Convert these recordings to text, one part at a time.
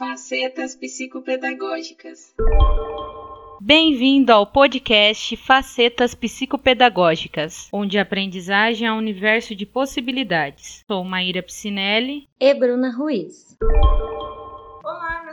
Facetas psicopedagógicas. Bem-vindo ao podcast Facetas Psicopedagógicas, onde a aprendizagem é um universo de possibilidades. Sou Maíra Piscinelli e Bruna Ruiz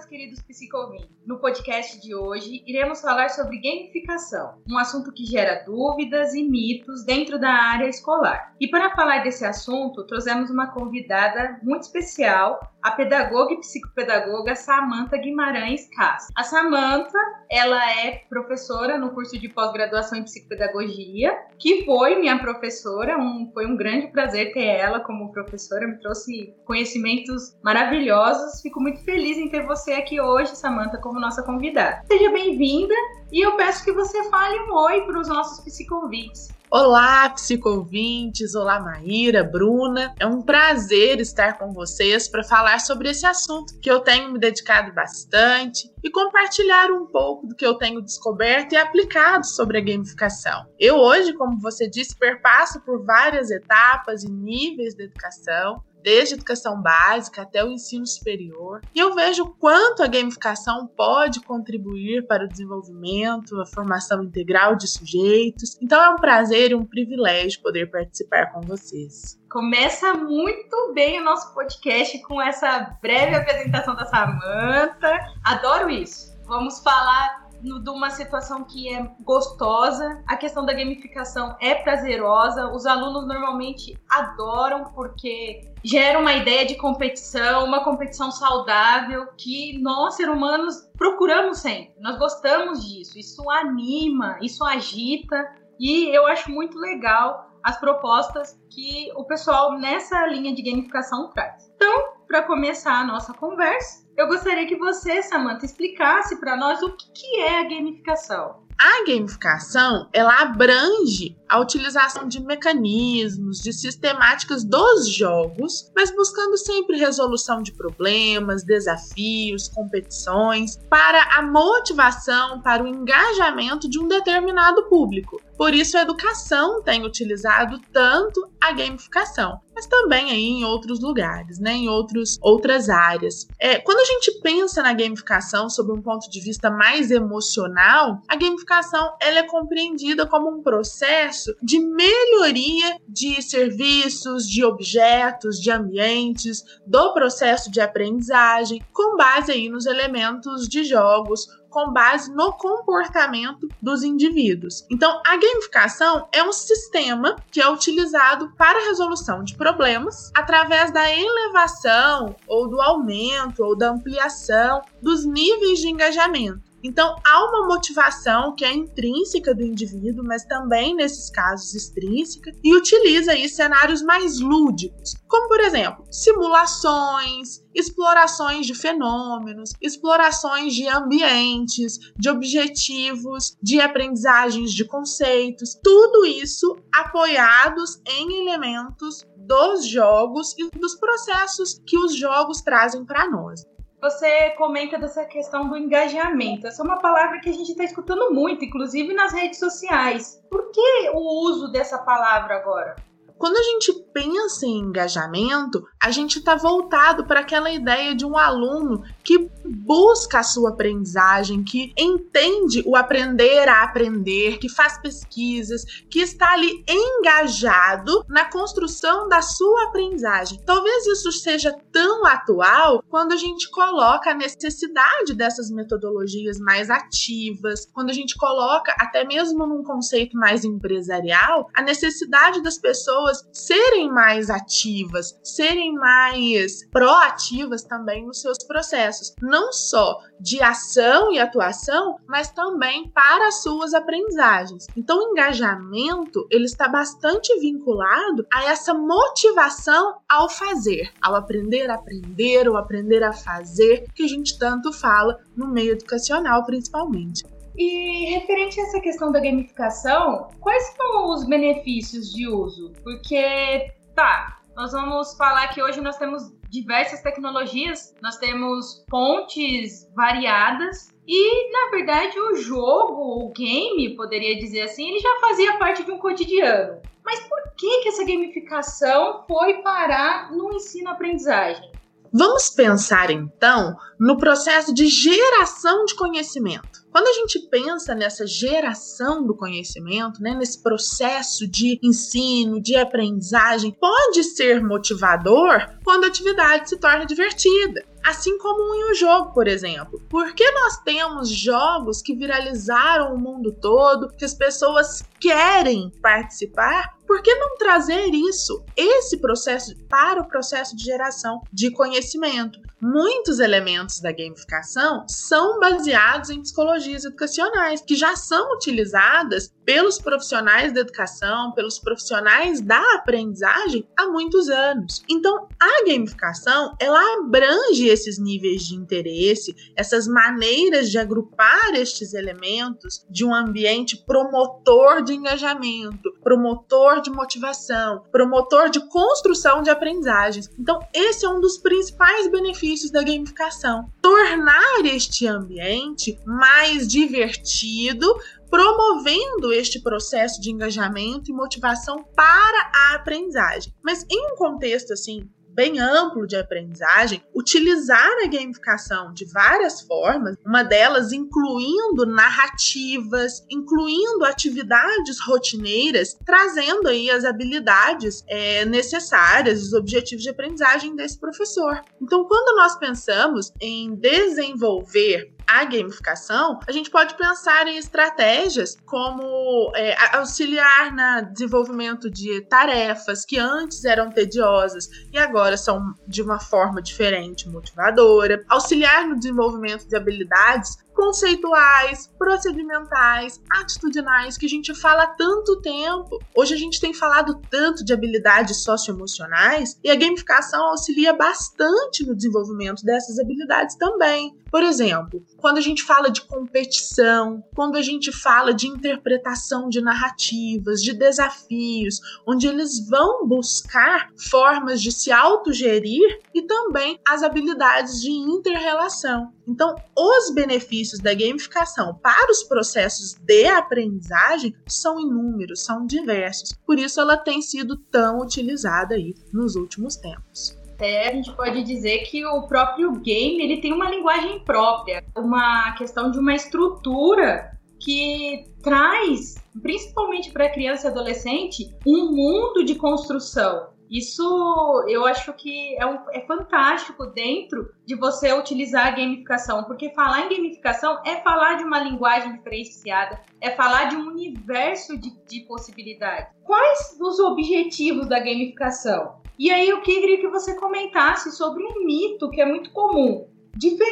queridos psicovinhos. No podcast de hoje, iremos falar sobre gamificação, um assunto que gera dúvidas e mitos dentro da área escolar. E para falar desse assunto, trouxemos uma convidada muito especial, a pedagoga e psicopedagoga Samantha Guimarães Castro. A Samantha, ela é professora no curso de pós-graduação em psicopedagogia, que foi minha professora, um, foi um grande prazer ter ela como professora, me trouxe conhecimentos maravilhosos. Fico muito feliz em ter você aqui hoje, Samantha, como nossa convidada. Seja bem-vinda e eu peço que você fale um oi para os nossos psiconvites. Olá, psicovintes! Olá, Maíra, Bruna. É um prazer estar com vocês para falar sobre esse assunto que eu tenho me dedicado bastante e compartilhar um pouco do que eu tenho descoberto e aplicado sobre a gamificação. Eu hoje, como você disse, perpasso por várias etapas e níveis de educação desde a educação básica até o ensino superior. E eu vejo quanto a gamificação pode contribuir para o desenvolvimento, a formação integral de sujeitos. Então é um prazer e um privilégio poder participar com vocês. Começa muito bem o nosso podcast com essa breve apresentação da Samantha. Adoro isso. Vamos falar de uma situação que é gostosa, a questão da gamificação é prazerosa, os alunos normalmente adoram porque gera uma ideia de competição, uma competição saudável que nós, seres humanos, procuramos sempre. Nós gostamos disso, isso anima, isso agita e eu acho muito legal as propostas que o pessoal nessa linha de gamificação traz. Então, para começar a nossa conversa, eu gostaria que você, Samantha, explicasse para nós o que é a gamificação. A gamificação, ela abrange a utilização de mecanismos, de sistemáticas dos jogos, mas buscando sempre resolução de problemas, desafios, competições, para a motivação, para o engajamento de um determinado público. Por isso, a educação tem utilizado tanto a gamificação, mas também aí em outros lugares, né, em outros, outras áreas. É, quando a gente pensa na gamificação sob um ponto de vista mais emocional, a gamificação ela é compreendida como um processo de melhoria de serviços, de objetos, de ambientes, do processo de aprendizagem, com base aí nos elementos de jogos com base no comportamento dos indivíduos. Então, a gamificação é um sistema que é utilizado para a resolução de problemas através da elevação ou do aumento ou da ampliação dos níveis de engajamento. Então, há uma motivação que é intrínseca do indivíduo, mas também, nesses casos, extrínseca, e utiliza aí cenários mais lúdicos, como, por exemplo, simulações, explorações de fenômenos, explorações de ambientes, de objetivos, de aprendizagens de conceitos, tudo isso apoiados em elementos dos jogos e dos processos que os jogos trazem para nós. Você comenta dessa questão do engajamento. Essa é uma palavra que a gente está escutando muito, inclusive nas redes sociais. Por que o uso dessa palavra agora? Quando a gente pensa em engajamento, a gente está voltado para aquela ideia de um aluno que busca a sua aprendizagem, que entende o aprender a aprender, que faz pesquisas, que está ali engajado na construção da sua aprendizagem. Talvez isso seja tão atual quando a gente coloca a necessidade dessas metodologias mais ativas, quando a gente coloca, até mesmo num conceito mais empresarial, a necessidade das pessoas serem mais ativas, serem mais proativas também nos seus processos, não só de ação e atuação, mas também para as suas aprendizagens. Então, o engajamento ele está bastante vinculado a essa motivação ao fazer, ao aprender a aprender, ou aprender a fazer, que a gente tanto fala no meio educacional, principalmente. E referente a essa questão da gamificação, quais são os benefícios de uso? Porque, tá, nós vamos falar que hoje nós temos diversas tecnologias, nós temos fontes variadas e, na verdade, o jogo, o game, poderia dizer assim, ele já fazia parte de um cotidiano. Mas por que, que essa gamificação foi parar no ensino-aprendizagem? Vamos pensar então no processo de geração de conhecimento. Quando a gente pensa nessa geração do conhecimento, né, nesse processo de ensino, de aprendizagem, pode ser motivador quando a atividade se torna divertida. Assim como em um jogo, por exemplo. Por que nós temos jogos que viralizaram o mundo todo, que as pessoas querem participar? Por que não trazer isso, esse processo, para o processo de geração de conhecimento? Muitos elementos da gamificação são baseados em psicologias educacionais, que já são utilizadas pelos profissionais da educação, pelos profissionais da aprendizagem há muitos anos. Então, a gamificação, ela abrange esses níveis de interesse, essas maneiras de agrupar estes elementos de um ambiente promotor de engajamento, promotor de motivação, promotor de construção de aprendizagens. Então, esse é um dos principais benefícios da gamificação. Tornar este ambiente mais divertido, promovendo este processo de engajamento e motivação para a aprendizagem. Mas em um contexto assim bem amplo de aprendizagem, utilizar a gamificação de várias formas, uma delas incluindo narrativas, incluindo atividades rotineiras, trazendo aí as habilidades é, necessárias, os objetivos de aprendizagem desse professor. Então, quando nós pensamos em desenvolver a gamificação, a gente pode pensar em estratégias como é, auxiliar no desenvolvimento de tarefas que antes eram tediosas e agora são de uma forma diferente, motivadora, auxiliar no desenvolvimento de habilidades conceituais, procedimentais, atitudinais, que a gente fala há tanto tempo. Hoje a gente tem falado tanto de habilidades socioemocionais e a gamificação auxilia bastante no desenvolvimento dessas habilidades também. Por exemplo, quando a gente fala de competição, quando a gente fala de interpretação de narrativas, de desafios, onde eles vão buscar formas de se autogerir e também as habilidades de interrelação. Então, os benefícios da gamificação para os processos de aprendizagem são inúmeros, são diversos. Por isso ela tem sido tão utilizada aí nos últimos tempos. Até a gente pode dizer que o próprio game ele tem uma linguagem própria, uma questão de uma estrutura que traz, principalmente para criança e adolescente, um mundo de construção. Isso eu acho que é, um, é fantástico dentro de você utilizar a gamificação, porque falar em gamificação é falar de uma linguagem diferenciada, é falar de um universo de, de possibilidades. Quais os objetivos da gamificação? E aí eu queria que você comentasse sobre um mito que é muito comum.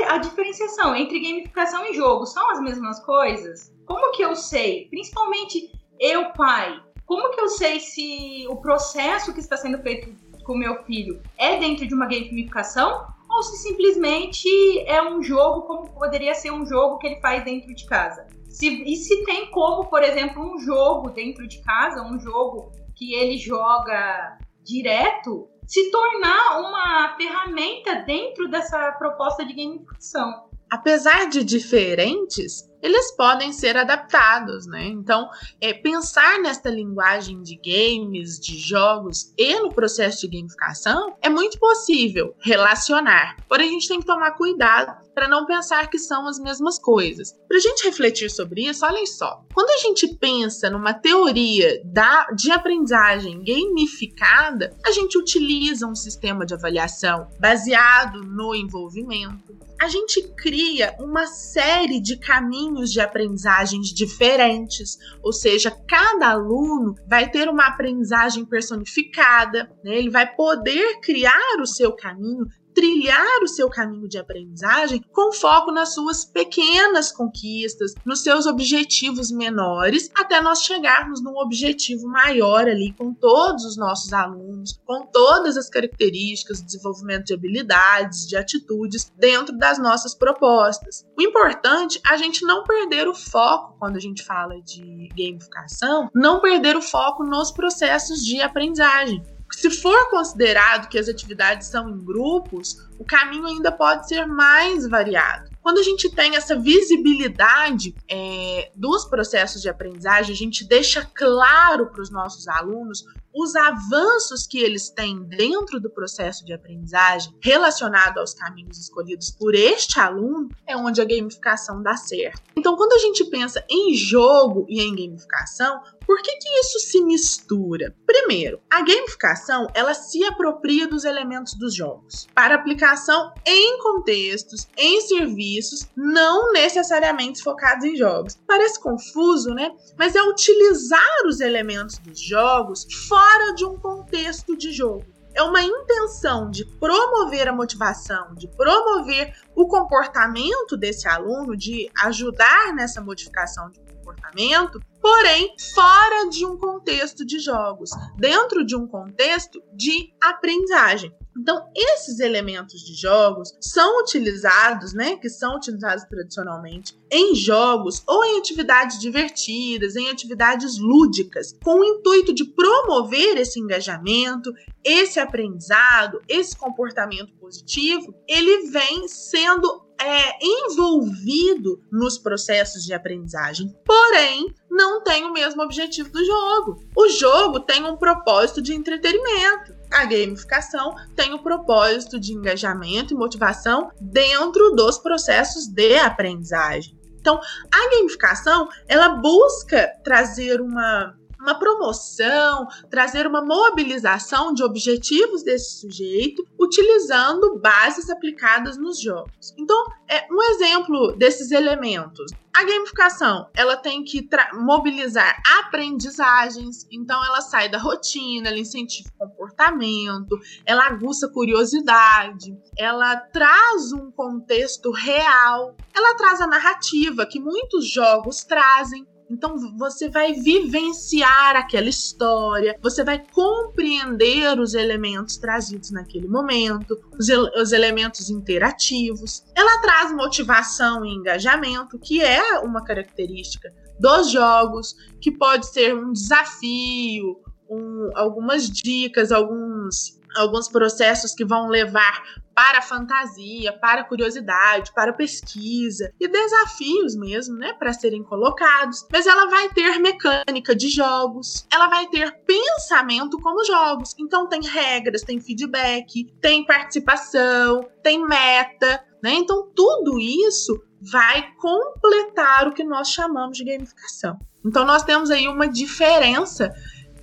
A diferenciação entre gamificação e jogo são as mesmas coisas? Como que eu sei? Principalmente eu, pai, como que eu sei se o processo que está sendo feito com meu filho é dentro de uma gamificação ou se simplesmente é um jogo como poderia ser um jogo que ele faz dentro de casa? Se, e se tem como, por exemplo, um jogo dentro de casa, um jogo que ele joga direto, se tornar uma ferramenta dentro dessa proposta de gamificação. Apesar de diferentes, eles podem ser adaptados, né? Então, é, pensar nesta linguagem de games, de jogos e no processo de gamificação é muito possível relacionar. Porém, a gente tem que tomar cuidado para não pensar que são as mesmas coisas. Para a gente refletir sobre isso, olhem só. Quando a gente pensa numa teoria da, de aprendizagem gamificada, a gente utiliza um sistema de avaliação baseado no envolvimento. A gente cria uma série de caminhos de aprendizagens diferentes, ou seja, cada aluno vai ter uma aprendizagem personificada, né? ele vai poder criar o seu caminho trilhar o seu caminho de aprendizagem com foco nas suas pequenas conquistas, nos seus objetivos menores, até nós chegarmos num objetivo maior ali com todos os nossos alunos, com todas as características, desenvolvimento de habilidades, de atitudes dentro das nossas propostas. O importante é a gente não perder o foco quando a gente fala de gamificação, não perder o foco nos processos de aprendizagem. Se for considerado que as atividades são em grupos, o caminho ainda pode ser mais variado. Quando a gente tem essa visibilidade é, dos processos de aprendizagem, a gente deixa claro para os nossos alunos os avanços que eles têm dentro do processo de aprendizagem relacionado aos caminhos escolhidos por este aluno, é onde a gamificação dá certo. Então, quando a gente pensa em jogo e em gamificação, por que, que isso se mistura? Primeiro, a gamificação ela se apropria dos elementos dos jogos para aplicação em contextos, em serviços, não necessariamente focados em jogos. Parece confuso, né? Mas é utilizar os elementos dos jogos fora de um contexto de jogo é uma intenção de promover a motivação, de promover o comportamento desse aluno, de ajudar nessa modificação de comportamento, porém fora de um contexto de jogos, dentro de um contexto de aprendizagem. Então, esses elementos de jogos são utilizados, né, que são utilizados tradicionalmente em jogos ou em atividades divertidas, em atividades lúdicas, com o intuito de promover esse engajamento, esse aprendizado, esse comportamento positivo, ele vem sendo é, envolvido nos processos de aprendizagem, porém não tem o mesmo objetivo do jogo. O jogo tem um propósito de entretenimento. A gamificação tem o propósito de engajamento e motivação dentro dos processos de aprendizagem. Então, a gamificação, ela busca trazer uma uma promoção, trazer uma mobilização de objetivos desse sujeito, utilizando bases aplicadas nos jogos. Então, é um exemplo desses elementos. A gamificação, ela tem que mobilizar aprendizagens, então ela sai da rotina, ela incentiva o comportamento, ela aguça curiosidade, ela traz um contexto real, ela traz a narrativa que muitos jogos trazem, então você vai vivenciar aquela história, você vai compreender os elementos trazidos naquele momento, os, os, elementos interativos. Ela traz motivação e engajamento, que é uma característica dos jogos, que pode ser um desafio, um, algumas dicas, alguns alguns processos que vão levar para a fantasia, para a curiosidade, para a pesquisa e desafios mesmo, né, para serem colocados. Mas ela vai ter mecânica de jogos, ela vai ter pensamento como jogos. Então tem regras, tem feedback, tem participação, tem meta, né? Então tudo isso vai completar o que nós chamamos de gamificação. Então nós temos aí uma diferença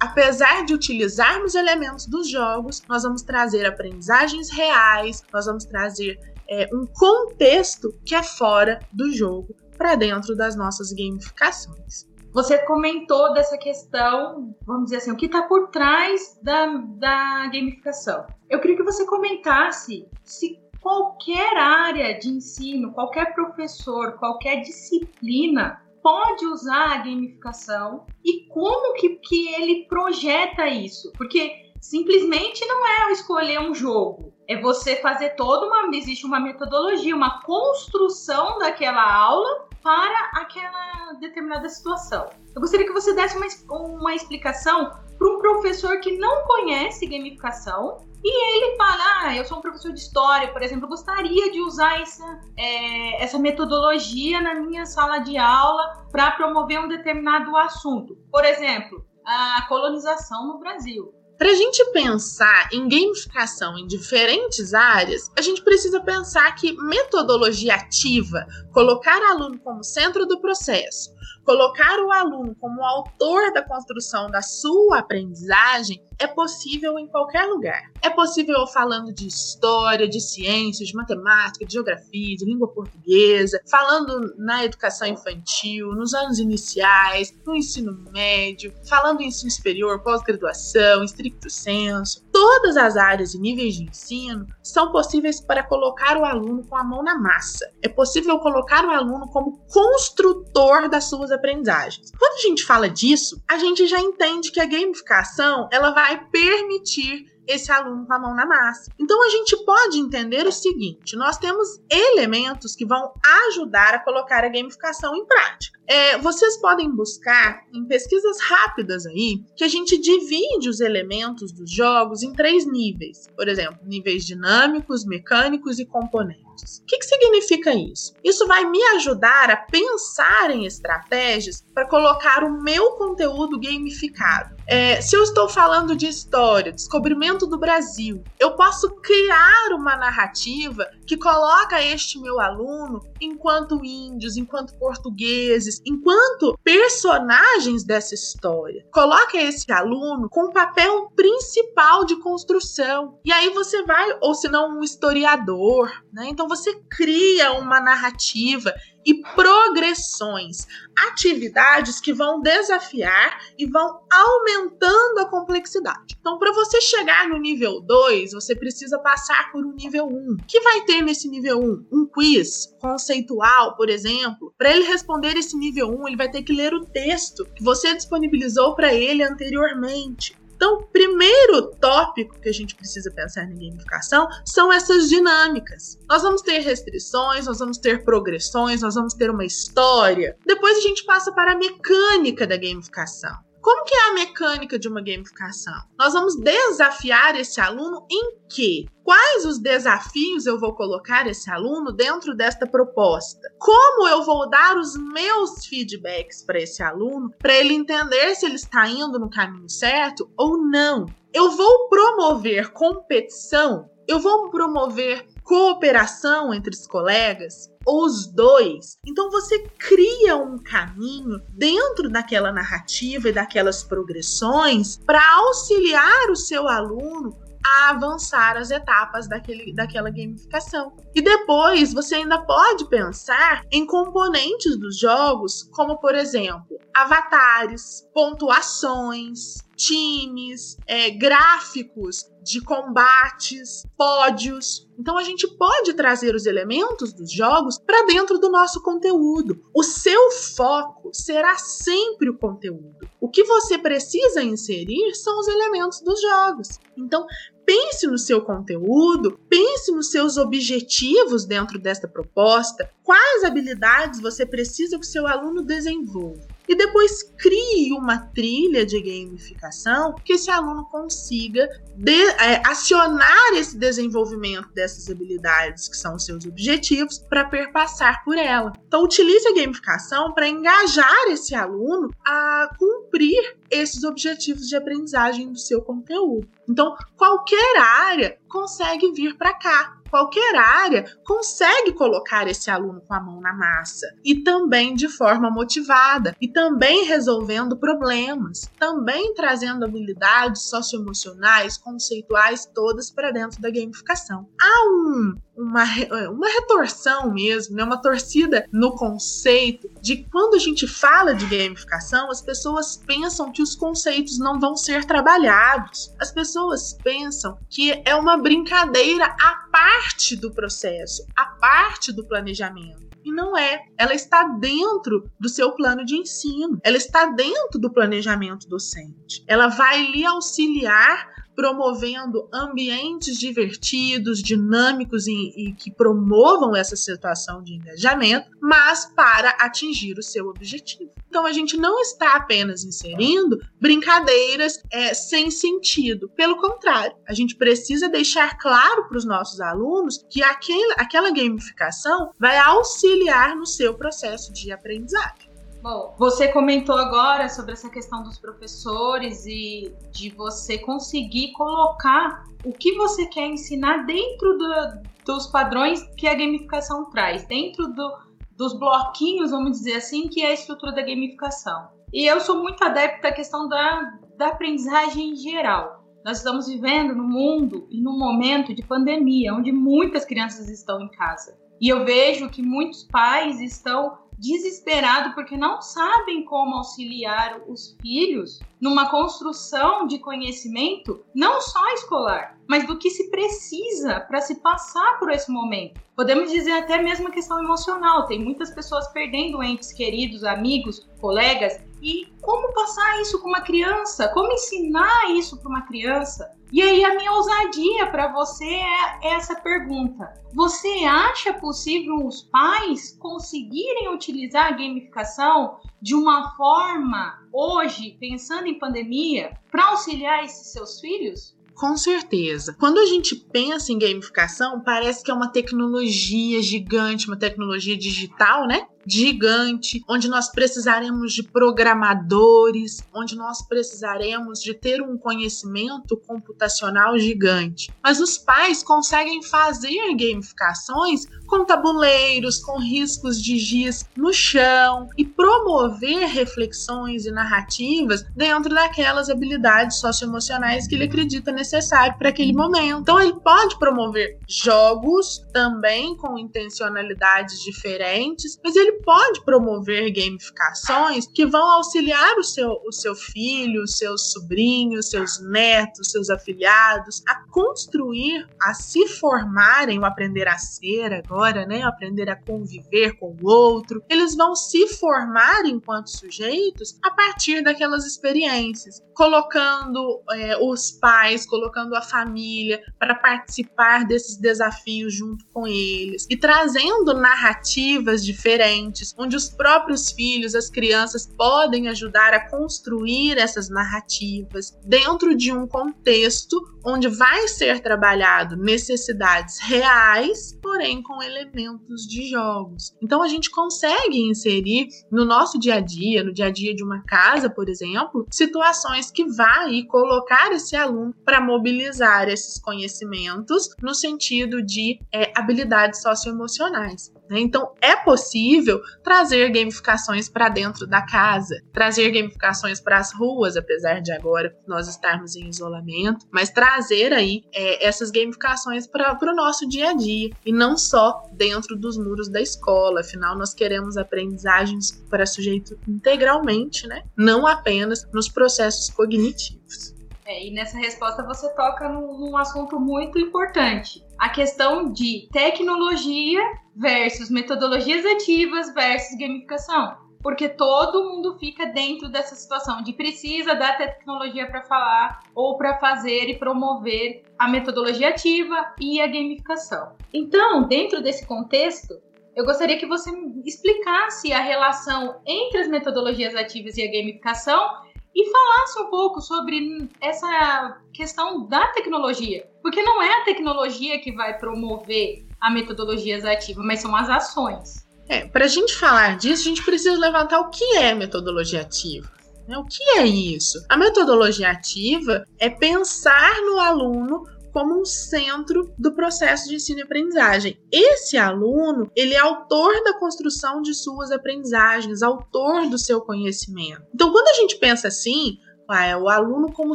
apesar de utilizarmos elementos dos jogos, nós vamos trazer aprendizagens reais, nós vamos trazer é, um contexto que é fora do jogo para dentro das nossas gamificações. Você comentou dessa questão, vamos dizer assim, o que está por trás da, da gamificação. Eu queria que você comentasse se qualquer área de ensino, qualquer professor, qualquer disciplina pode usar a gamificação e como que, que ele projeta isso. Porque simplesmente não é escolher um jogo. É você fazer toda uma. Existe uma metodologia, uma construção daquela aula para aquela determinada situação. Eu gostaria que você desse uma, uma explicação para um professor que não conhece gamificação e ele fala: ah, eu sou um professor de história, por exemplo, gostaria de usar essa, é, essa metodologia na minha sala de aula para promover um determinado assunto. Por exemplo, a colonização no Brasil. Para a gente pensar em gamificação em diferentes áreas, a gente precisa pensar que metodologia ativa, colocar aluno como centro do processo, colocar o aluno como autor da construção da sua aprendizagem, é possível em qualquer lugar. É possível falando de história, de ciências, de matemática, de geografia, de língua portuguesa, falando na educação infantil, nos anos iniciais, no ensino médio, falando em ensino superior, pós-graduação, estricto senso. Todas as áreas e níveis de ensino são possíveis para colocar o aluno com a mão na massa. É possível colocar o aluno como construtor das suas aprendizagens. Quando a gente fala disso, a gente já entende que a gamificação ela vai permitir esse aluno com a mão na massa. Então a gente pode entender o seguinte: nós temos elementos que vão ajudar a colocar a gamificação em prática. É, vocês podem buscar em pesquisas rápidas aí que a gente divide os elementos dos jogos em três níveis. Por exemplo, níveis dinâmicos, mecânicos e componentes. O que, que significa isso? Isso vai me ajudar a pensar em estratégias para colocar o meu conteúdo gamificado. É, se eu estou falando de história, descobrimento do Brasil, eu posso criar uma narrativa que coloca este meu aluno enquanto índios, enquanto portugueses, enquanto personagens dessa história. Coloca esse aluno com o papel principal de construção. E aí você vai, ou se não, um historiador, né? Então você cria uma narrativa e progressões, atividades que vão desafiar e vão aumentando a complexidade. Então, para você chegar no nível 2, você precisa passar por um nível 1. Um. que vai ter nesse nível 1? Um? um quiz conceitual, por exemplo. Para ele responder esse nível 1, um, ele vai ter que ler o texto que você disponibilizou para ele anteriormente. Então, o primeiro tópico que a gente precisa pensar na gamificação são essas dinâmicas. Nós vamos ter restrições, nós vamos ter progressões, nós vamos ter uma história. Depois a gente passa para a mecânica da gamificação. Como que é a mecânica de uma gamificação? Nós vamos desafiar esse aluno em quê? Quais os desafios eu vou colocar esse aluno dentro desta proposta? Como eu vou dar os meus feedbacks para esse aluno para ele entender se ele está indo no caminho certo ou não? Eu vou promover competição? Eu vou promover cooperação entre os colegas? os dois. Então você cria um caminho dentro daquela narrativa e daquelas progressões para auxiliar o seu aluno a avançar as etapas daquele, daquela gamificação. E depois você ainda pode pensar em componentes dos jogos, como por exemplo, avatares, pontuações, times, é, gráficos de combates, pódios. Então a gente pode trazer os elementos dos jogos para dentro do nosso conteúdo. O seu foco será sempre o conteúdo. O que você precisa inserir são os elementos dos jogos. Então, pense no seu conteúdo, pense nos seus objetivos dentro desta proposta, quais habilidades você precisa que seu aluno desenvolva e depois crie uma trilha de gamificação que esse aluno consiga de, é, acionar esse desenvolvimento dessas habilidades que são os seus objetivos para perpassar por ela. Então utilize a gamificação para engajar esse aluno a cumprir esses objetivos de aprendizagem do seu conteúdo. Então qualquer área consegue vir para cá qualquer área consegue colocar esse aluno com a mão na massa. E também de forma motivada. E também resolvendo problemas, também trazendo habilidades socioemocionais, conceituais todas para dentro da gamificação. Há um uma, uma retorção mesmo, né? uma torcida no conceito de quando a gente fala de gamificação, as pessoas pensam que os conceitos não vão ser trabalhados. As pessoas pensam que é uma brincadeira à parte do processo, à parte do planejamento. E não é. Ela está dentro do seu plano de ensino. Ela está dentro do planejamento docente. Ela vai lhe auxiliar promovendo ambientes divertidos, dinâmicos e, e, que promovam essa situação de engajamento, mas para atingir o seu objetivo. Então a gente não está apenas inserindo brincadeiras é, sem sentido. Pelo contrário, a gente precisa deixar claro para os nossos alunos que aquele, aquela gamificação vai auxiliar no seu processo de aprendizagem. Bom, você comentou agora sobre essa questão dos professores e de você conseguir colocar o que você quer ensinar dentro do, dos padrões que a gamificação traz, dentro do, dos bloquinhos, vamos dizer assim, que é a estrutura da gamificação. E eu sou muito adepta à questão da, da aprendizagem em geral. Nós estamos vivendo no mundo e num momento de pandemia, onde muitas crianças estão em casa. E eu vejo que muitos pais estão desesperado porque não sabem como auxiliar os filhos numa construção de conhecimento não só escolar, mas do que se precisa para se passar por esse momento. Podemos dizer até mesmo a questão emocional. Tem muitas pessoas perdendo entes queridos, amigos, colegas. E como passar isso com uma criança? Como ensinar isso para uma criança? E aí a minha ousadia para você é essa pergunta. Você acha possível os pais conseguirem utilizar a gamificação de uma forma hoje, pensando em pandemia, para auxiliar esses seus filhos? Com certeza. Quando a gente pensa em gamificação, parece que é uma tecnologia gigante, uma tecnologia digital, né? Gigante, onde nós precisaremos de programadores, onde nós precisaremos de ter um conhecimento computacional gigante. Mas os pais conseguem fazer gamificações com tabuleiros, com riscos de giz no chão e promover reflexões e narrativas dentro daquelas habilidades socioemocionais que ele acredita necessário para aquele momento. Então ele pode promover jogos também com intencionalidades diferentes, mas ele pode promover gamificações que vão auxiliar o seu, o seu filho, seus sobrinhos, seus netos, seus afiliados a construir, a se formarem, o aprender a ser agora, né? Aprender a conviver com o outro. Eles vão se formar enquanto sujeitos a partir daquelas experiências, colocando é, os pais, colocando a família para participar desses desafios junto com eles e trazendo narrativas diferentes, onde os próprios filhos, as crianças podem ajudar a construir essas narrativas dentro de um contexto onde vai ser trabalhado necessidades reais, porém com elementos de jogos. Então a gente consegue inserir no nosso dia a dia, no dia a dia de uma casa, por exemplo, situações que vai colocar esse aluno para mobilizar esses conhecimentos no sentido de é, habilidades socioemocionais. Né? Então, é possível trazer gamificações para dentro da casa, trazer gamificações para as ruas, apesar de agora nós estarmos em isolamento, mas trazer aí é, essas gamificações para o nosso dia a dia e não só dentro dos muros da escola. Afinal, nós queremos aprendizagens para sujeito integralmente, né? não apenas nos processos cognitivos. É, e nessa resposta você toca num, num assunto muito importante. A questão de tecnologia versus metodologias ativas versus gamificação. Porque todo mundo fica dentro dessa situação de precisa da tecnologia para falar ou para fazer e promover a metodologia ativa e a gamificação. Então, dentro desse contexto, eu gostaria que você explicasse a relação entre as metodologias ativas e a gamificação e falasse um pouco sobre essa questão da tecnologia. Porque não é a tecnologia que vai promover a metodologia ativa, mas são as ações. É, para a gente falar disso, a gente precisa levantar o que é metodologia ativa. Né? O que é isso? A metodologia ativa é pensar no aluno como um centro do processo de ensino e aprendizagem. Esse aluno, ele é autor da construção de suas aprendizagens, autor do seu conhecimento. Então, quando a gente pensa assim, é o aluno como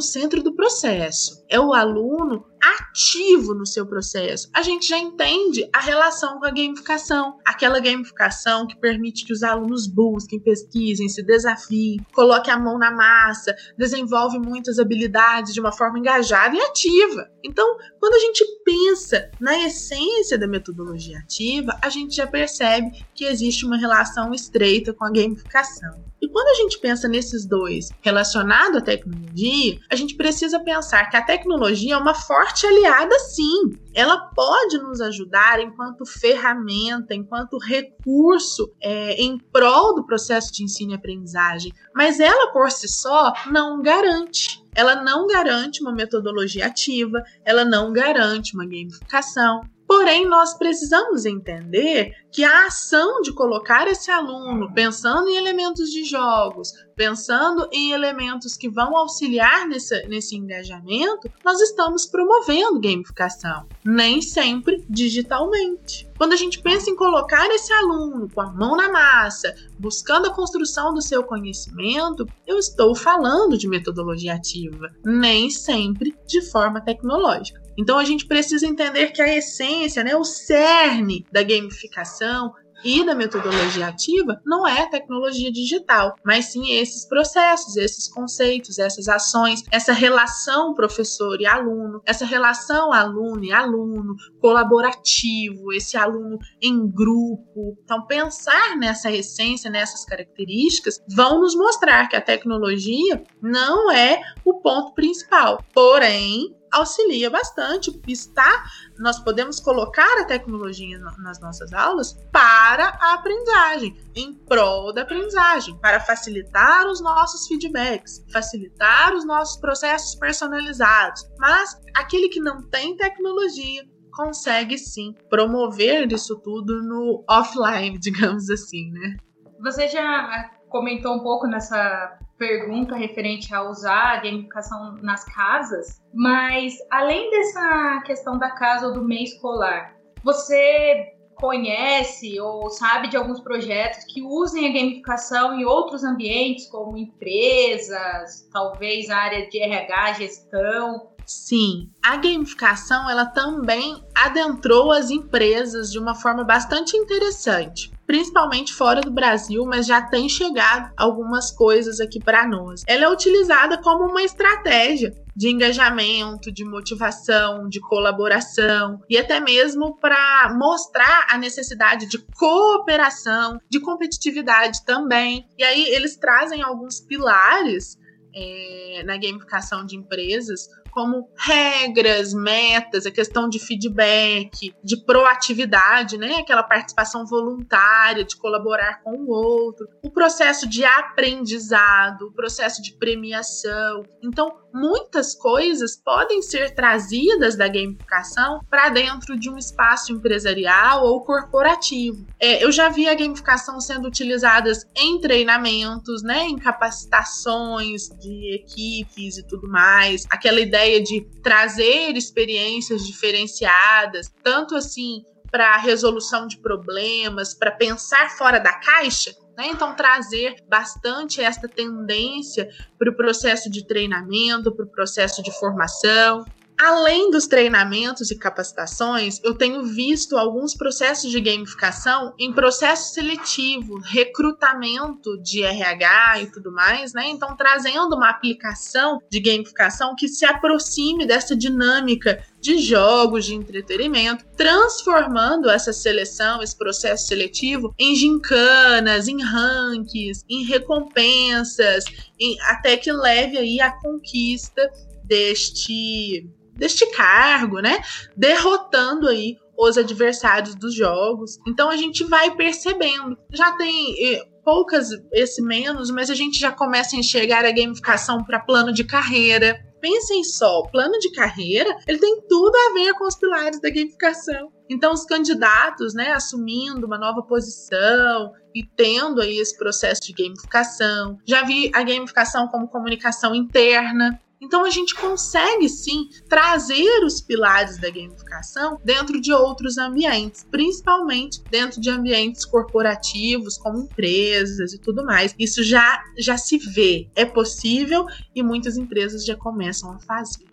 centro do processo, é o aluno ativo no seu processo. A gente já entende a relação com a gamificação, aquela gamificação que permite que os alunos busquem, pesquisem, se desafiem, coloquem a mão na massa, desenvolve muitas habilidades de uma forma engajada e ativa. Então, quando a gente pensa na essência da metodologia ativa, a gente já percebe que existe uma relação estreita com a gamificação. E quando a gente pensa nesses dois relacionado à tecnologia, a gente precisa pensar que a tecnologia é uma forte aliada, sim. Ela pode nos ajudar enquanto ferramenta, enquanto recurso é, em prol do processo de ensino e aprendizagem, mas ela por si só não garante. Ela não garante uma metodologia ativa, ela não garante uma gamificação, Porém, nós precisamos entender que a ação de colocar esse aluno pensando em elementos de jogos, pensando em elementos que vão auxiliar nesse, nesse engajamento, nós estamos promovendo gamificação, nem sempre digitalmente. Quando a gente pensa em colocar esse aluno com a mão na massa, buscando a construção do seu conhecimento, eu estou falando de metodologia ativa, nem sempre de forma tecnológica. Então a gente precisa entender que a essência, né, o cerne da gamificação e da metodologia ativa não é tecnologia digital, mas sim esses processos, esses conceitos, essas ações, essa relação professor e aluno, essa relação aluno e aluno, colaborativo, esse aluno em grupo. Então, pensar nessa essência, nessas características, vão nos mostrar que a tecnologia não é o ponto principal. Porém, auxilia bastante. Está, nós podemos colocar a tecnologia nas nossas aulas para a aprendizagem, em prol da aprendizagem, para facilitar os nossos feedbacks, facilitar os nossos processos personalizados. Mas aquele que não tem tecnologia, consegue sim promover isso tudo no offline, digamos assim, né? Você já comentou um pouco nessa pergunta referente a usar a gamificação nas casas, mas além dessa questão da casa ou do mês escolar, você conhece ou sabe de alguns projetos que usem a gamificação em outros ambientes, como empresas, talvez área de RH, gestão? Sim, a gamificação ela também adentrou as empresas de uma forma bastante interessante principalmente fora do Brasil, mas já tem chegado algumas coisas aqui para nós. Ela é utilizada como uma estratégia de engajamento, de motivação, de colaboração e até mesmo para mostrar a necessidade de cooperação, de competitividade também. E aí eles trazem alguns pilares é, na gamificação de empresas como regras, metas, a questão de feedback, de proatividade, né? Aquela participação voluntária, de colaborar com o outro, o processo de aprendizado, o processo de premiação. Então, muitas coisas podem ser trazidas da gamificação para dentro de um espaço empresarial ou corporativo. É, eu já vi a gamificação sendo utilizada em treinamentos, né, em capacitações de equipes e tudo mais. Aquela ideia de trazer experiências diferenciadas, tanto assim para resolução de problemas, para pensar fora da caixa, né? Então, trazer bastante esta tendência para o processo de treinamento, para o processo de formação. Além dos treinamentos e capacitações, eu tenho visto alguns processos de gamificação em processo seletivo, recrutamento de RH e tudo mais, né? Então, trazendo uma aplicação de gamificação que se aproxime dessa dinâmica de jogos de entretenimento, transformando essa seleção, esse processo seletivo, em gincanas, em rankings, em recompensas, em, até que leve aí a conquista deste deste cargo, né? Derrotando aí os adversários dos jogos. Então a gente vai percebendo. Já tem eh, poucas, esse menos, mas a gente já começa a enxergar a gamificação para plano de carreira. Pensem só, plano de carreira, ele tem tudo a ver com os pilares da gamificação. Então, os candidatos, né, assumindo uma nova posição e tendo aí esse processo de gamificação. Já vi a gamificação como comunicação interna, então a gente consegue sim trazer os pilares da gamificação dentro de outros ambientes, principalmente dentro de ambientes corporativos, como empresas e tudo mais. Isso já já se vê, é possível e muitas empresas já começam a fazer.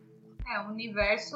É um universo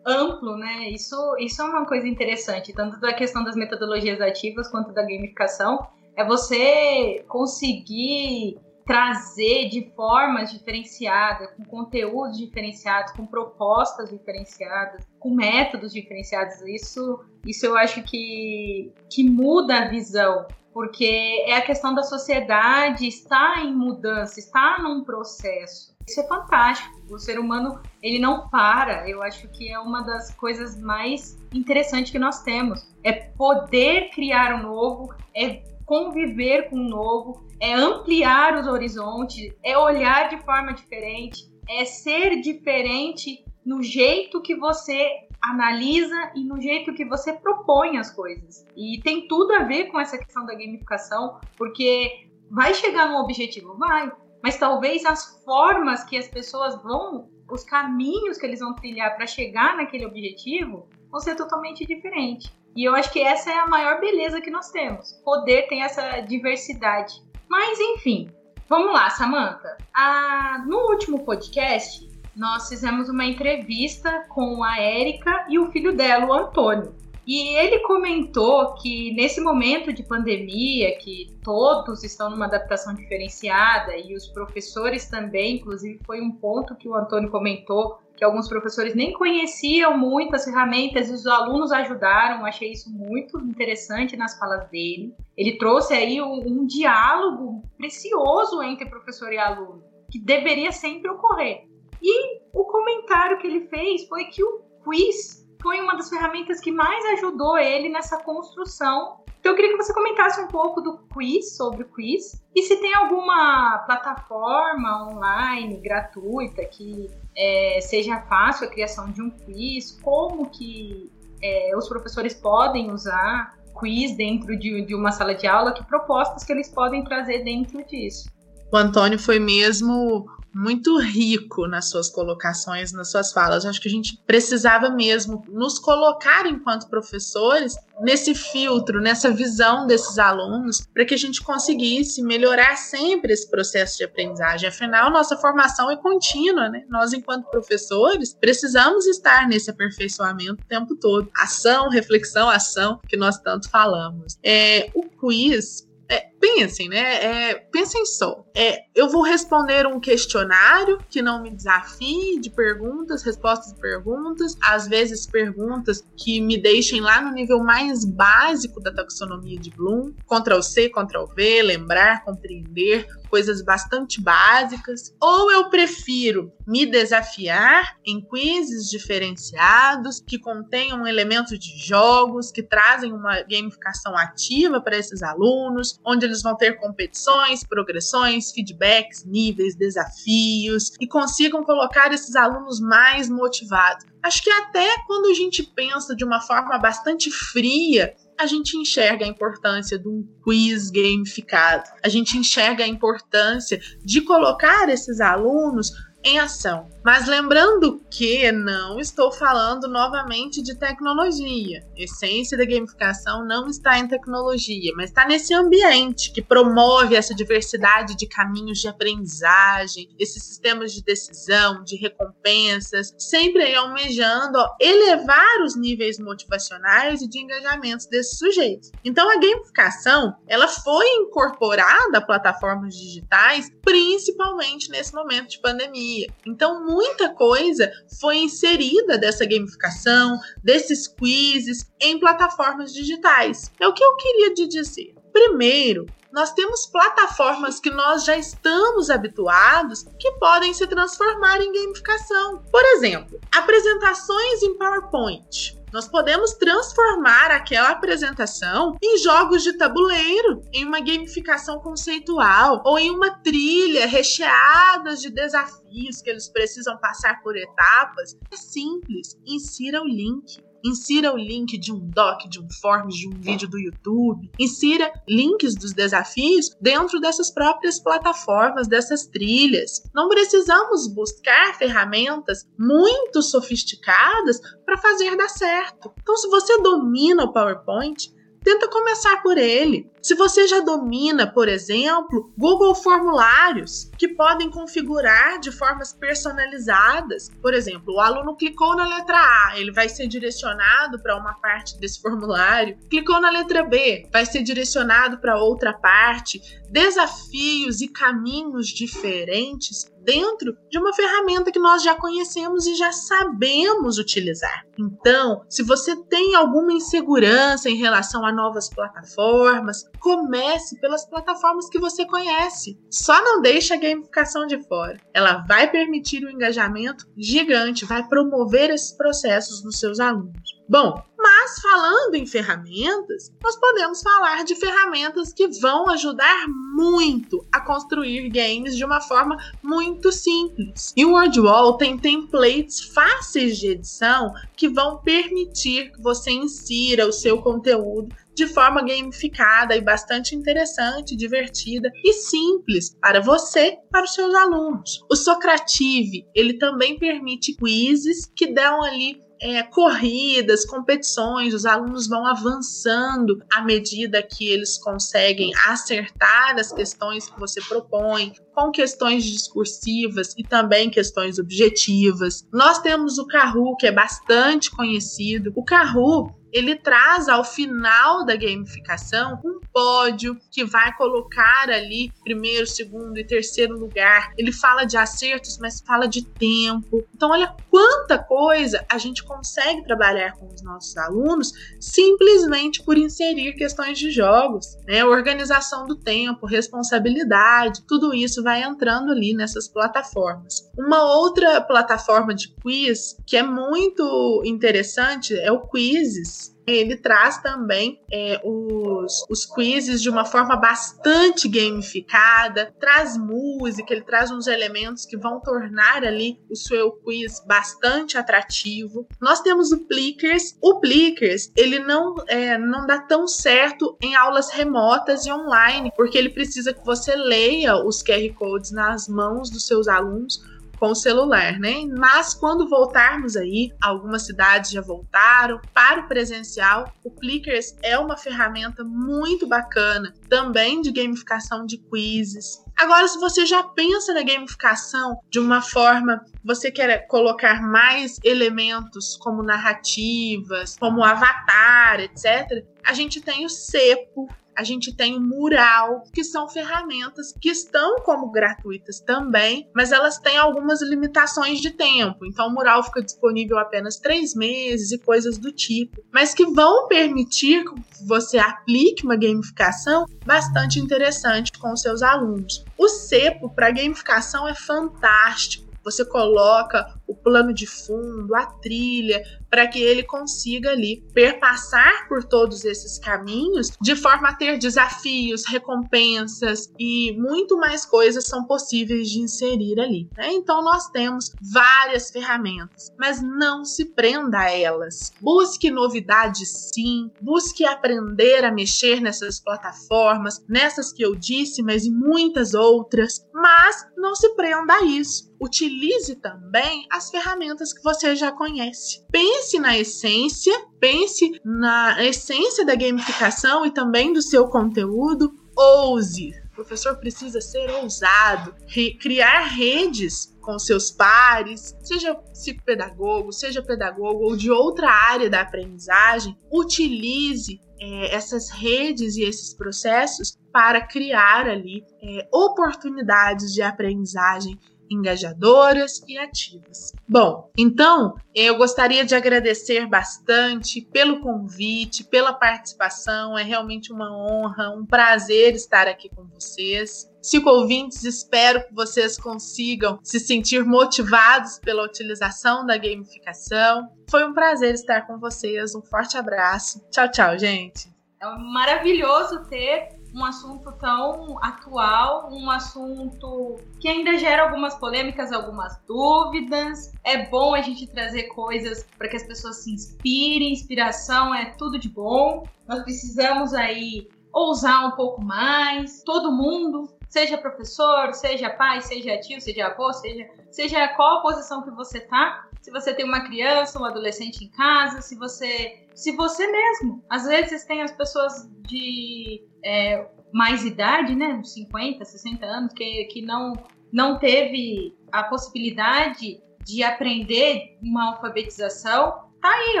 amplo, né? Isso, isso é uma coisa interessante, tanto da questão das metodologias ativas quanto da gamificação. É você conseguir trazer de formas diferenciadas, com conteúdos diferenciados, com propostas diferenciadas, com métodos diferenciados. Isso, isso eu acho que, que muda a visão, porque é a questão da sociedade estar em mudança, estar num processo. Isso é fantástico. O ser humano, ele não para. Eu acho que é uma das coisas mais interessantes que nós temos. É poder criar o um novo, é conviver com o novo, é ampliar os horizontes, é olhar de forma diferente, é ser diferente no jeito que você analisa e no jeito que você propõe as coisas. E tem tudo a ver com essa questão da gamificação, porque vai chegar no objetivo, vai, mas talvez as formas que as pessoas vão, os caminhos que eles vão trilhar para chegar naquele objetivo, vão ser totalmente diferentes. E eu acho que essa é a maior beleza que nós temos. Poder ter essa diversidade. Mas, enfim, vamos lá, Samantha. Ah, no último podcast, nós fizemos uma entrevista com a Érica e o filho dela, o Antônio. E ele comentou que nesse momento de pandemia, que todos estão numa adaptação diferenciada e os professores também, inclusive foi um ponto que o Antônio comentou, que alguns professores nem conheciam muito as ferramentas e os alunos ajudaram. Achei isso muito interessante nas falas dele. Ele trouxe aí um, um diálogo precioso entre professor e aluno, que deveria sempre ocorrer. E o comentário que ele fez foi que o quiz foi uma das ferramentas que mais ajudou ele nessa construção. Então eu queria que você comentasse um pouco do quiz, sobre o quiz, e se tem alguma plataforma online gratuita que é, seja fácil a criação de um quiz, como que é, os professores podem usar quiz dentro de, de uma sala de aula, que propostas que eles podem trazer dentro disso. O Antônio foi mesmo muito rico nas suas colocações, nas suas falas. Eu acho que a gente precisava mesmo nos colocar enquanto professores nesse filtro, nessa visão desses alunos, para que a gente conseguisse melhorar sempre esse processo de aprendizagem. Afinal, nossa formação é contínua, né? Nós, enquanto professores, precisamos estar nesse aperfeiçoamento o tempo todo. Ação, reflexão, ação, que nós tanto falamos. É, o quiz é, pensem, né? É, pensem só. É, eu vou responder um questionário que não me desafie de perguntas, respostas e perguntas, às vezes perguntas que me deixem lá no nível mais básico da taxonomia de Bloom, Ctrl C, Ctrl V, lembrar, compreender, coisas bastante básicas, ou eu prefiro me desafiar em quizzes diferenciados que contenham elementos de jogos, que trazem uma gamificação ativa para esses alunos, onde eles vão ter competições, progressões, feedbacks, níveis, desafios e consigam colocar esses alunos mais motivados. Acho que até quando a gente pensa de uma forma bastante fria, a gente enxerga a importância de um quiz gamificado. A gente enxerga a importância de colocar esses alunos em ação. Mas lembrando que não estou falando novamente de tecnologia. A essência da gamificação não está em tecnologia, mas está nesse ambiente que promove essa diversidade de caminhos de aprendizagem, esses sistemas de decisão, de recompensas, sempre almejando ó, elevar os níveis motivacionais e de engajamentos desses sujeitos. Então a gamificação, ela foi incorporada a plataformas digitais, principalmente nesse momento de pandemia. Então muita coisa foi inserida dessa gamificação, desses quizzes em plataformas digitais. É o que eu queria te dizer. Primeiro, nós temos plataformas que nós já estamos habituados que podem se transformar em gamificação. Por exemplo, apresentações em PowerPoint. Nós podemos transformar aquela apresentação em jogos de tabuleiro, em uma gamificação conceitual ou em uma trilha recheada de desafios que eles precisam passar por etapas. É simples, insira o link. Insira o link de um doc, de um form, de um vídeo do YouTube. Insira links dos desafios dentro dessas próprias plataformas, dessas trilhas. Não precisamos buscar ferramentas muito sofisticadas para fazer dar certo. Então, se você domina o PowerPoint, tenta começar por ele. Se você já domina, por exemplo, Google Formulários, que podem configurar de formas personalizadas. Por exemplo, o aluno clicou na letra A, ele vai ser direcionado para uma parte desse formulário. Clicou na letra B, vai ser direcionado para outra parte. Desafios e caminhos diferentes dentro de uma ferramenta que nós já conhecemos e já sabemos utilizar. Então, se você tem alguma insegurança em relação a novas plataformas, comece pelas plataformas que você conhece. Só não deixe a gamificação de fora. Ela vai permitir um engajamento gigante, vai promover esses processos nos seus alunos. Bom, mas falando em ferramentas, nós podemos falar de ferramentas que vão ajudar muito a construir games de uma forma muito simples. E o WordWall tem templates fáceis de edição que vão permitir que você insira o seu conteúdo de forma gamificada e bastante interessante, divertida e simples para você, para os seus alunos. O Socrative, ele também permite quizzes que dão ali é, corridas, competições, os alunos vão avançando à medida que eles conseguem acertar as questões que você propõe, com questões discursivas e também questões objetivas. Nós temos o Kahoot, que é bastante conhecido. O Kahoot ele traz ao final da gamificação um pódio que vai colocar ali primeiro, segundo e terceiro lugar. Ele fala de acertos, mas fala de tempo. Então, olha quanta coisa a gente consegue trabalhar com os nossos alunos simplesmente por inserir questões de jogos, né? Organização do tempo, responsabilidade, tudo isso vai entrando ali nessas plataformas. Uma outra plataforma de quiz que é muito interessante é o Quizzes Ele traz também é, os, os quizzes de uma forma bastante gamificada, traz música, ele traz uns elementos que vão tornar ali o seu quiz bastante atrativo. Nós temos o Plickers. O Plickers, ele não, é, não dá tão certo em aulas remotas e online, porque ele precisa que você leia os QR Codes nas mãos dos seus alunos com o celular, né? Mas quando voltarmos aí, algumas cidades já voltaram para o presencial, o Plickers é uma ferramenta muito bacana, também de gamificação de quizzes. Agora, se você já pensa na gamificação de uma forma, você quer colocar mais elementos como narrativas, como avatar, etc., a gente tem o cepo, a gente tem o Mural, que são ferramentas que estão como gratuitas também, mas elas têm algumas limitações de tempo. Então, o Mural fica disponível apenas três meses e coisas do tipo, mas que vão permitir que você aplique uma gamificação bastante interessante com os seus alunos. O CEPO para gamificação é fantástico você coloca o plano de fundo, a trilha, para que ele consiga ali perpassar por todos esses caminhos de forma a ter desafios, recompensas e muito mais coisas são possíveis de inserir ali. Né? Então nós temos várias ferramentas, mas não se prenda a elas. Busque novidades sim, busque aprender a mexer nessas plataformas, nessas que eu disse, mas em muitas outras, mas não se prenda a isso utilize também ferramentas que você já conhece. Pense na essência, pense na essência da gamificação e também do seu conteúdo. Ouse. O professor precisa ser ousado, criar redes com seus pares, seja psicopedagogo, seja pedagogo ou de outra área da aprendizagem, utilize é, essas redes e esses processos para criar ali é, oportunidades de aprendizagem engajadoras e ativas. Bom, então eu gostaria de agradecer bastante pelo convite, pela participação. É realmente uma honra, um prazer estar aqui com vocês. Cinco ouvintes, espero que vocês consigam se sentir motivados pela utilização da gamificação. Foi um prazer estar com vocês. Um forte abraço. Tchau, tchau, gente. É maravilhoso ter um assunto tão atual, um assunto que ainda gera algumas polêmicas, algumas dúvidas. É bom a gente trazer coisas para que as pessoas se inspirem. Inspiração é tudo de bom. Nós precisamos aí ousar um pouco mais. Todo mundo, seja professor, seja pai, seja tio, seja avô, seja, seja qual a posição que você tá. Se você tem uma criança, um adolescente em casa, se você, se você mesmo. Às vezes tem as pessoas de é, mais idade, né, 50, 60 anos, que, que não, não teve a possibilidade de aprender uma alfabetização, tá aí,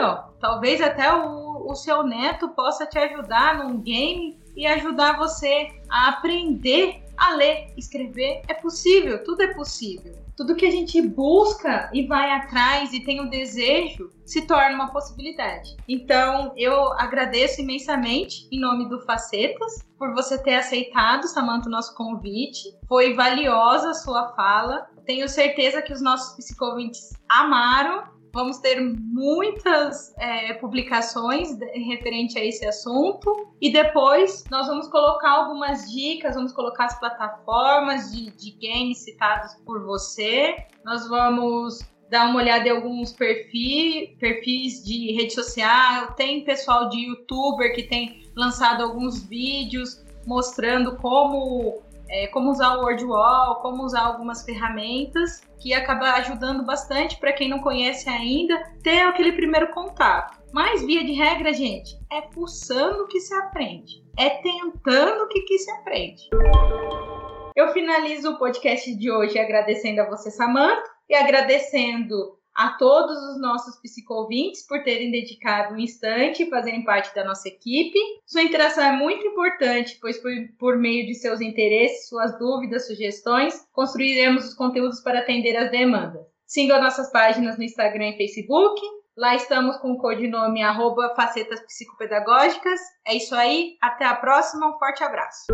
ó. Talvez até o, o seu neto possa te ajudar num game e ajudar você a aprender a ler, escrever. É possível, tudo é possível tudo que a gente busca e vai atrás e tem o desejo se torna uma possibilidade. Então, eu agradeço imensamente em nome do Facetas por você ter aceitado, Samanta, o nosso convite. Foi valiosa a sua fala. Tenho certeza que os nossos psicovintes amaram Vamos ter muitas é, publicações referente a esse assunto e depois nós vamos colocar algumas dicas, vamos colocar as plataformas de, de games citadas por você. Nós vamos dar uma olhada em alguns perfis, perfis de rede social. Tem pessoal de youtuber que tem lançado alguns vídeos mostrando como é, como usar o WordWall, como usar algumas ferramentas que acaba ajudando bastante para quem não conhece ainda ter aquele primeiro contato. Mas via de regra, gente, é pulsando que se aprende, é tentando que, que se aprende. Eu finalizo o podcast de hoje agradecendo a você, Samantha, e agradecendo a todos os nossos psicovintes por terem dedicado um instante e fazerem parte da nossa equipe. Sua interação é muito importante, pois por, por meio de seus interesses, suas dúvidas, sugestões, construiremos os conteúdos para atender as demandas. Siga nossas páginas no Instagram e Facebook. Lá estamos com o codinome arroba facetas psicopedagógicas. É isso aí, até a próxima, um forte abraço.